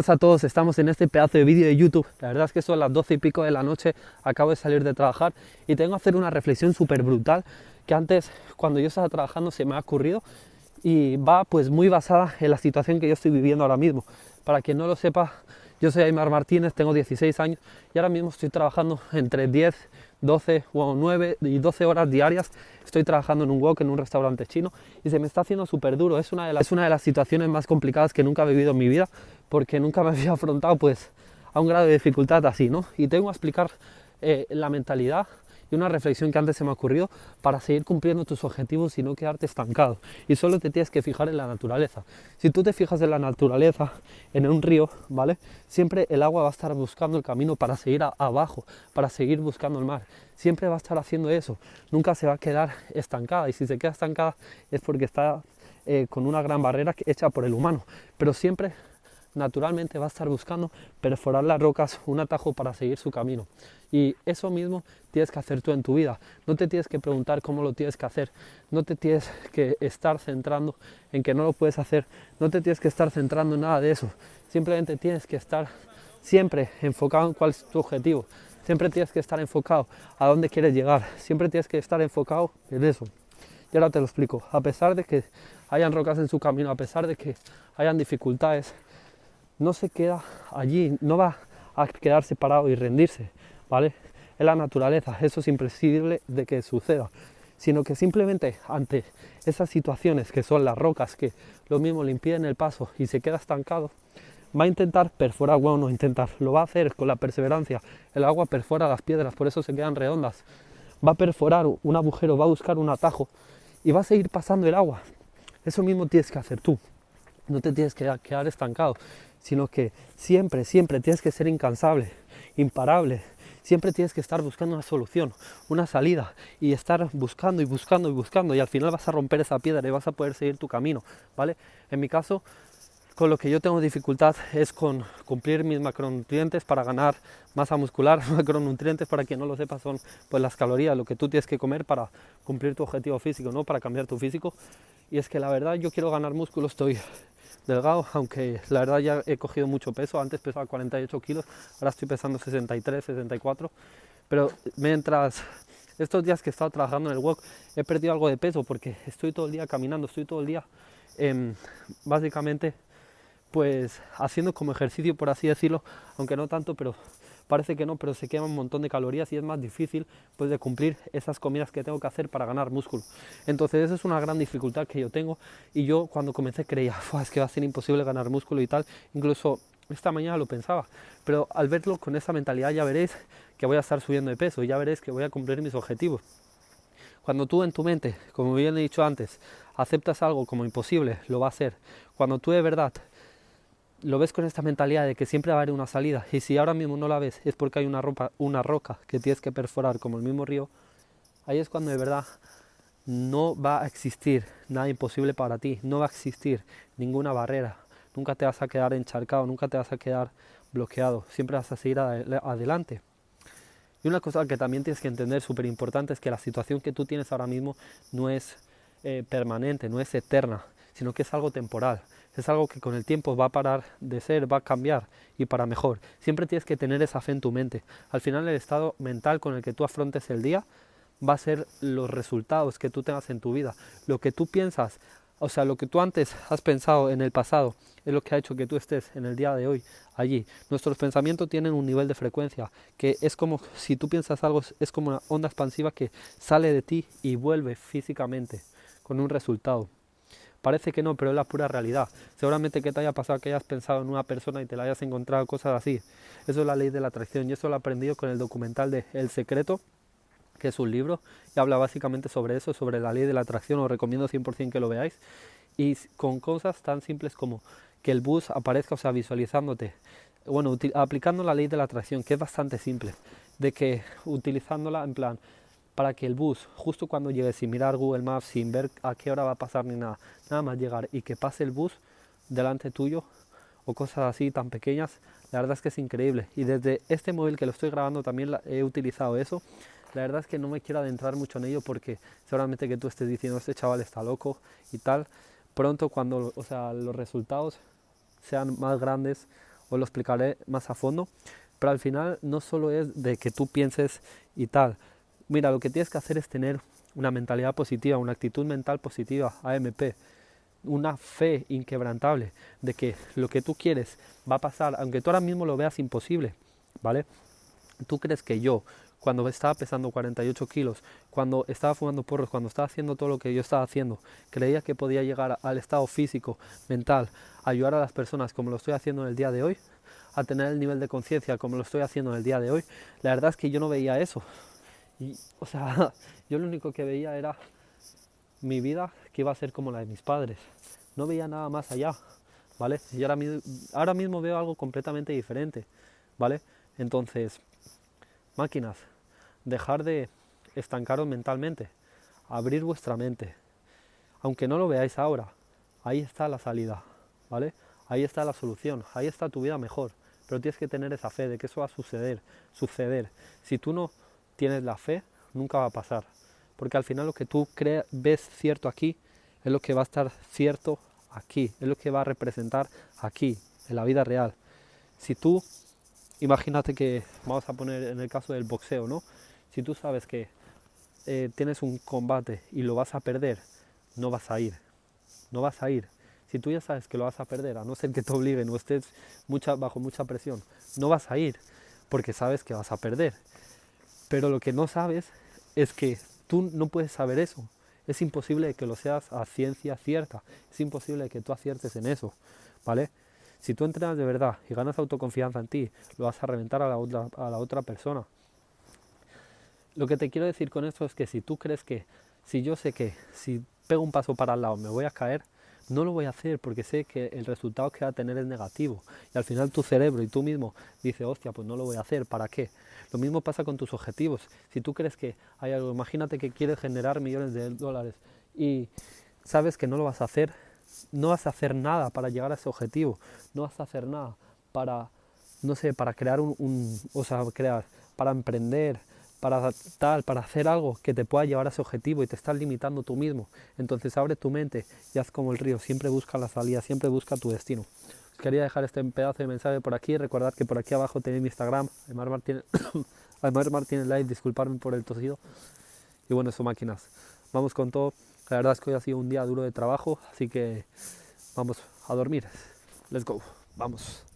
buenas a todos, estamos en este pedazo de vídeo de YouTube. La verdad es que son las 12 y pico de la noche, acabo de salir de trabajar y tengo que hacer una reflexión súper brutal que antes, cuando yo estaba trabajando, se me ha ocurrido y va pues muy basada en la situación que yo estoy viviendo ahora mismo. Para quien no lo sepa, yo soy Aymar Martínez, tengo 16 años y ahora mismo estoy trabajando entre 10, 12 o 9 y 12 horas diarias. Estoy trabajando en un wok, en un restaurante chino y se me está haciendo súper duro. Es una, de las, es una de las situaciones más complicadas que nunca he vivido en mi vida porque nunca me había afrontado pues a un grado de dificultad así, ¿no? Y tengo que explicar eh, la mentalidad y una reflexión que antes se me ha ocurrido para seguir cumpliendo tus objetivos y no quedarte estancado. Y solo te tienes que fijar en la naturaleza. Si tú te fijas en la naturaleza, en un río, ¿vale? Siempre el agua va a estar buscando el camino para seguir abajo, para seguir buscando el mar. Siempre va a estar haciendo eso. Nunca se va a quedar estancada. Y si se queda estancada es porque está eh, con una gran barrera hecha por el humano. Pero siempre naturalmente va a estar buscando perforar las rocas, un atajo para seguir su camino. Y eso mismo tienes que hacer tú en tu vida. No te tienes que preguntar cómo lo tienes que hacer. No te tienes que estar centrando en que no lo puedes hacer. No te tienes que estar centrando en nada de eso. Simplemente tienes que estar siempre enfocado en cuál es tu objetivo. Siempre tienes que estar enfocado a dónde quieres llegar. Siempre tienes que estar enfocado en eso. Y ahora te lo explico. A pesar de que hayan rocas en su camino, a pesar de que hayan dificultades, no se queda allí, no va a quedar separado y rendirse, ¿vale? Es la naturaleza, eso es imprescindible de que suceda, sino que simplemente ante esas situaciones que son las rocas que lo mismo le impiden el paso y se queda estancado, va a intentar perforar, bueno, no intentar, lo va a hacer con la perseverancia. El agua perfora las piedras, por eso se quedan redondas. Va a perforar un agujero, va a buscar un atajo y va a seguir pasando el agua. Eso mismo tienes que hacer tú. No te tienes que quedar estancado sino que siempre, siempre tienes que ser incansable, imparable. Siempre tienes que estar buscando una solución, una salida y estar buscando y buscando y buscando y al final vas a romper esa piedra y vas a poder seguir tu camino, ¿vale? En mi caso, con lo que yo tengo dificultad es con cumplir mis macronutrientes para ganar masa muscular. Macronutrientes, para quien no lo sepa, son pues las calorías, lo que tú tienes que comer para cumplir tu objetivo físico, ¿no? Para cambiar tu físico. Y es que la verdad yo quiero ganar músculo, estoy delgado, aunque la verdad ya he cogido mucho peso, antes pesaba 48 kilos, ahora estoy pesando 63, 64, pero mientras estos días que he estado trabajando en el walk he perdido algo de peso porque estoy todo el día caminando, estoy todo el día em, básicamente pues haciendo como ejercicio por así decirlo, aunque no tanto, pero parece que no, pero se quema un montón de calorías y es más difícil pues de cumplir esas comidas que tengo que hacer para ganar músculo. Entonces esa es una gran dificultad que yo tengo y yo cuando comencé creía, es que va a ser imposible ganar músculo y tal, incluso esta mañana lo pensaba, pero al verlo con esa mentalidad ya veréis que voy a estar subiendo de peso, ya veréis que voy a cumplir mis objetivos. Cuando tú en tu mente, como bien he dicho antes, aceptas algo como imposible, lo va a hacer. Cuando tú de verdad lo ves con esta mentalidad de que siempre va a haber una salida y si ahora mismo no la ves es porque hay una, ropa, una roca que tienes que perforar como el mismo río, ahí es cuando de verdad no va a existir nada imposible para ti, no va a existir ninguna barrera, nunca te vas a quedar encharcado, nunca te vas a quedar bloqueado, siempre vas a seguir adelante. Y una cosa que también tienes que entender súper importante es que la situación que tú tienes ahora mismo no es eh, permanente, no es eterna, sino que es algo temporal es algo que con el tiempo va a parar de ser, va a cambiar y para mejor. Siempre tienes que tener esa fe en tu mente. Al final el estado mental con el que tú afrontes el día va a ser los resultados que tú tengas en tu vida. Lo que tú piensas, o sea, lo que tú antes has pensado en el pasado, es lo que ha hecho que tú estés en el día de hoy allí. Nuestros pensamientos tienen un nivel de frecuencia que es como si tú piensas algo, es como una onda expansiva que sale de ti y vuelve físicamente con un resultado. Parece que no, pero es la pura realidad. Seguramente que te haya pasado que hayas pensado en una persona y te la hayas encontrado cosas así. Eso es la ley de la atracción y eso lo he aprendido con el documental de El Secreto, que es un libro y habla básicamente sobre eso, sobre la ley de la atracción. Os recomiendo 100% que lo veáis. Y con cosas tan simples como que el bus aparezca, o sea, visualizándote. Bueno, aplicando la ley de la atracción, que es bastante simple. De que utilizándola en plan, para que el bus, justo cuando llegue, sin mirar Google Maps, sin ver a qué hora va a pasar ni nada, nada más llegar y que pase el bus delante tuyo o cosas así tan pequeñas, la verdad es que es increíble. Y desde este móvil que lo estoy grabando también he utilizado eso. La verdad es que no me quiero adentrar mucho en ello porque seguramente que tú estés diciendo este chaval está loco y tal. Pronto cuando o sea, los resultados sean más grandes os lo explicaré más a fondo, pero al final no solo es de que tú pienses y tal. Mira, lo que tienes que hacer es tener una mentalidad positiva, una actitud mental positiva, AMP, una fe inquebrantable de que lo que tú quieres va a pasar, aunque tú ahora mismo lo veas imposible, ¿vale? ¿Tú crees que yo, cuando estaba pesando 48 kilos, cuando estaba fumando porros, cuando estaba haciendo todo lo que yo estaba haciendo, creía que podía llegar al estado físico, mental, ayudar a las personas como lo estoy haciendo en el día de hoy, a tener el nivel de conciencia como lo estoy haciendo en el día de hoy? La verdad es que yo no veía eso. Y, o sea, yo lo único que veía era mi vida que iba a ser como la de mis padres. No veía nada más allá, ¿vale? Y ahora, ahora mismo veo algo completamente diferente, ¿vale? Entonces, máquinas, dejar de estancaros mentalmente, abrir vuestra mente. Aunque no lo veáis ahora, ahí está la salida, ¿vale? Ahí está la solución, ahí está tu vida mejor. Pero tienes que tener esa fe de que eso va a suceder, suceder. Si tú no tienes la fe, nunca va a pasar. Porque al final lo que tú ves cierto aquí es lo que va a estar cierto aquí, es lo que va a representar aquí, en la vida real. Si tú, imagínate que, vamos a poner en el caso del boxeo, ¿no? Si tú sabes que eh, tienes un combate y lo vas a perder, no vas a ir, no vas a ir. Si tú ya sabes que lo vas a perder, a no ser que te obliguen o estés bajo mucha presión, no vas a ir porque sabes que vas a perder. Pero lo que no sabes es que Tú no puedes saber eso. Es imposible que lo seas a ciencia cierta. Es imposible que tú aciertes en eso. ¿Vale? Si tú entrenas de verdad y ganas autoconfianza en ti, lo vas a reventar a la otra, a la otra persona. Lo que te quiero decir con esto es que si tú crees que, si yo sé que si pego un paso para el lado me voy a caer, no lo voy a hacer porque sé que el resultado que va a tener es negativo. Y al final tu cerebro y tú mismo dices, hostia, pues no lo voy a hacer, ¿para qué? Lo mismo pasa con tus objetivos. Si tú crees que hay algo, imagínate que quieres generar millones de dólares y sabes que no lo vas a hacer, no vas a hacer nada para llegar a ese objetivo, no vas a hacer nada para, no sé, para crear un, un o sea, crear, para emprender, para tal, para hacer algo que te pueda llevar a ese objetivo y te estás limitando tú mismo. Entonces abre tu mente y haz como el río, siempre busca la salida, siempre busca tu destino. quería dejar este pedazo de mensaje por aquí, recordad que por aquí abajo tenéis mi Instagram, Aymar Martínez, Aymar Martínez Live, disculparme por el tosido. Y bueno, eso máquinas. Vamos con todo. La verdad es que hoy ha sido un día duro de trabajo, así que vamos a dormir. Let's go. Vamos.